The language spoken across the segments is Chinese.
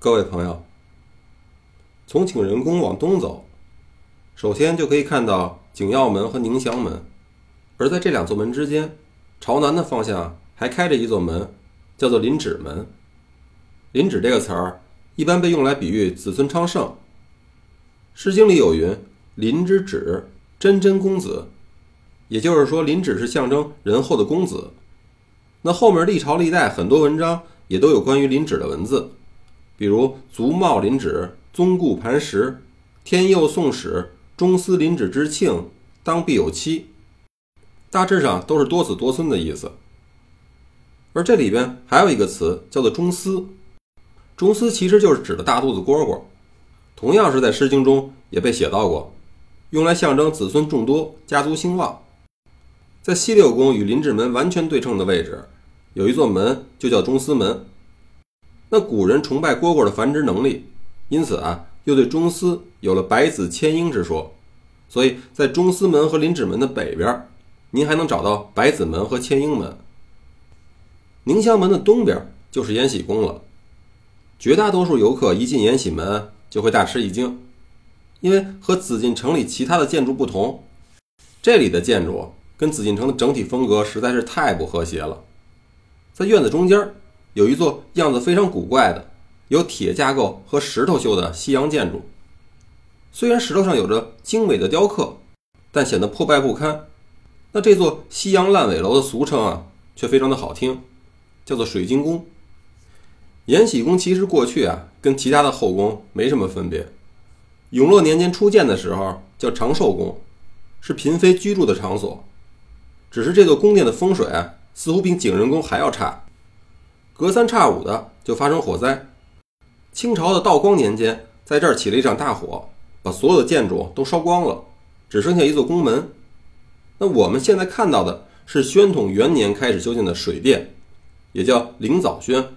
各位朋友，从景仁宫往东走，首先就可以看到景耀门和宁祥门，而在这两座门之间，朝南的方向还开着一座门，叫做林指门。林指这个词儿一般被用来比喻子孙昌盛，《诗经》里有云：“林之止，真真公子。”也就是说，林指是象征仁厚的公子。那后面历朝历代很多文章也都有关于林指的文字。比如“足茂临止，宗固磐石，天佑宋史，中司临止之庆，当必有期”，大致上都是多子多孙的意思。而这里边还有一个词叫做“中司”，“中司”其实就是指的大肚子蝈蝈，同样是在《诗经》中也被写到过，用来象征子孙众多、家族兴旺。在西六宫与临止门完全对称的位置，有一座门就叫中司门。那古人崇拜蝈蝈的繁殖能力，因此啊，又对中司有了百子千婴之说。所以在中司门和临止门的北边，您还能找到百子门和千婴门。宁祥门的东边就是延禧宫了。绝大多数游客一进延禧门就会大吃一惊，因为和紫禁城里其他的建筑不同，这里的建筑跟紫禁城的整体风格实在是太不和谐了。在院子中间。有一座样子非常古怪的，由铁架构和石头修的西洋建筑。虽然石头上有着精美的雕刻，但显得破败不堪。那这座西洋烂尾楼的俗称啊，却非常的好听，叫做水晶宫。延禧宫其实过去啊，跟其他的后宫没什么分别。永乐年间初建的时候叫长寿宫，是嫔妃居住的场所。只是这座宫殿的风水啊，似乎比景仁宫还要差。隔三差五的就发生火灾。清朝的道光年间，在这儿起了一场大火，把所有的建筑都烧光了，只剩下一座宫门。那我们现在看到的是宣统元年开始修建的水殿，也叫灵藻轩。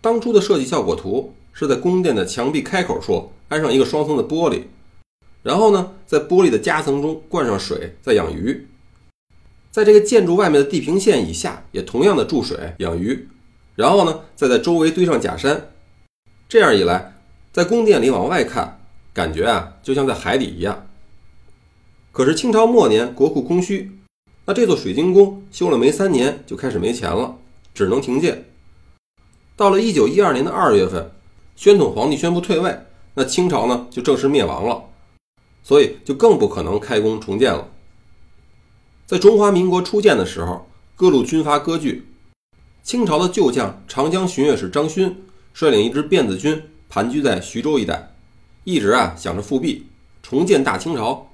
当初的设计效果图是在宫殿的墙壁开口处安上一个双层的玻璃，然后呢，在玻璃的夹层中灌上水，再养鱼。在这个建筑外面的地平线以下，也同样的注水养鱼，然后呢，再在周围堆上假山。这样一来，在宫殿里往外看，感觉啊，就像在海底一样。可是清朝末年国库空虚，那这座水晶宫修了没三年就开始没钱了，只能停建。到了一九一二年的二月份，宣统皇帝宣布退位，那清朝呢就正式灭亡了，所以就更不可能开工重建了。在中华民国初建的时候，各路军阀割据。清朝的旧将长江巡阅使张勋率领一支辫子军盘踞在徐州一带，一直啊想着复辟，重建大清朝。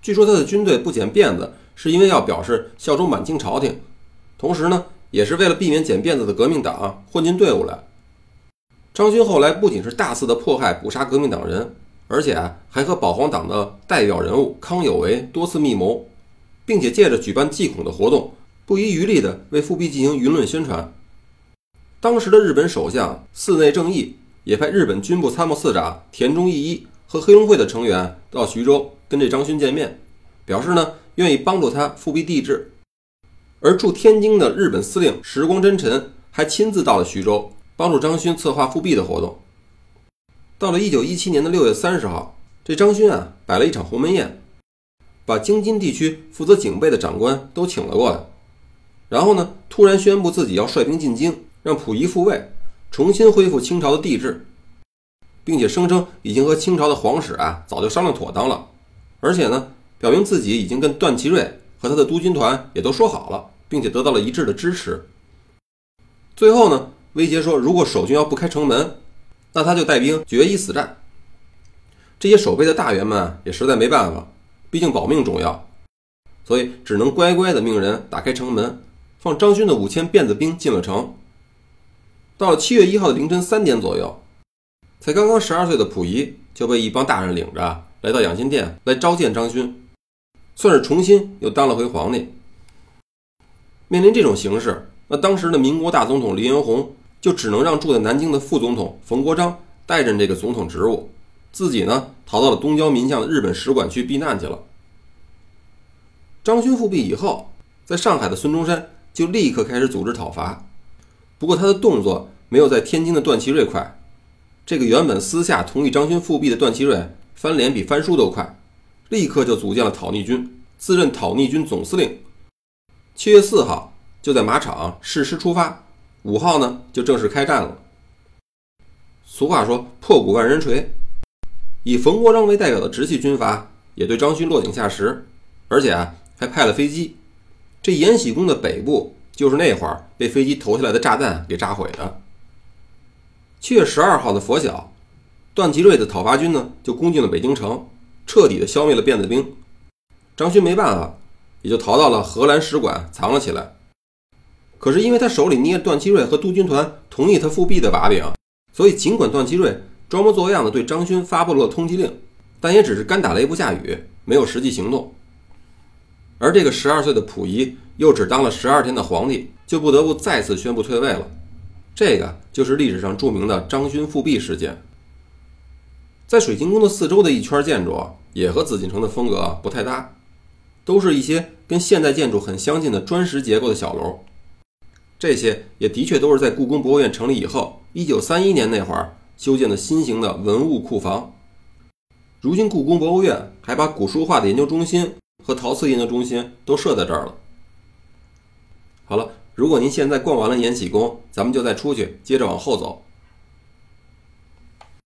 据说他的军队不剪辫子，是因为要表示效忠满清朝廷，同时呢，也是为了避免剪辫子的革命党混进队伍来。张勋后来不仅是大肆的迫害捕杀革命党人，而且啊还和保皇党的代表人物康有为多次密谋。并且借着举办祭孔的活动，不遗余力地为复辟进行舆论宣传。当时的日本首相寺内正义也派日本军部参谋次长田中义一和黑龙会的成员到徐州跟这张勋见面，表示呢愿意帮助他复辟帝制。而驻天津的日本司令时光真臣还亲自到了徐州，帮助张勋策划复辟的活动。到了一九一七年的六月三十号，这张勋啊摆了一场鸿门宴。把京津地区负责警备的长官都请了过来，然后呢，突然宣布自己要率兵进京，让溥仪复位，重新恢复清朝的帝制，并且声称已经和清朝的皇室啊早就商量妥当了，而且呢，表明自己已经跟段祺瑞和他的督军团也都说好了，并且得到了一致的支持。最后呢，威胁说，如果守军要不开城门，那他就带兵决一死战。这些守备的大员们也实在没办法。毕竟保命重要，所以只能乖乖的命人打开城门，放张勋的五千辫子兵进了城。到了七月一号的凌晨三点左右，才刚刚十二岁的溥仪就被一帮大人领着来到养心殿来召见张勋，算是重新又当了回皇帝。面临这种形势，那当时的民国大总统黎元洪就只能让住在南京的副总统冯国璋担任这个总统职务。自己呢，逃到了东交民巷的日本使馆区避难去了。张勋复辟以后，在上海的孙中山就立刻开始组织讨伐，不过他的动作没有在天津的段祺瑞快。这个原本私下同意张勋复辟的段祺瑞，翻脸比翻书都快，立刻就组建了讨逆军，自任讨逆军总司令。七月四号就在马场誓师出发，五号呢就正式开战了。俗话说“破鼓万人锤”，以冯国璋为代表的直系军阀也对张勋落井下石，而且啊还派了飞机。这延禧宫的北部就是那会儿被飞机投下来的炸弹给炸毁的。七月十二号的拂晓，段祺瑞的讨伐军呢就攻进了北京城，彻底的消灭了辫子兵。张勋没办法，也就逃到了荷兰使馆藏了起来。可是因为他手里捏着段祺瑞和督军团同意他复辟的把柄，所以尽管段祺瑞装模作样的对张勋发布了通缉令，但也只是干打雷不下雨，没有实际行动。而这个十二岁的溥仪又只当了十二天的皇帝，就不得不再次宣布退位了。这个就是历史上著名的张勋复辟事件。在水晶宫的四周的一圈建筑也和紫禁城的风格不太搭，都是一些跟现代建筑很相近的砖石结构的小楼。这些也的确都是在故宫博物院成立以后，一九三一年那会儿修建的新型的文物库房。如今故宫博物院还把古书画的研究中心和陶瓷研究中心都设在这儿了。好了，如果您现在逛完了延禧宫，咱们就再出去，接着往后走。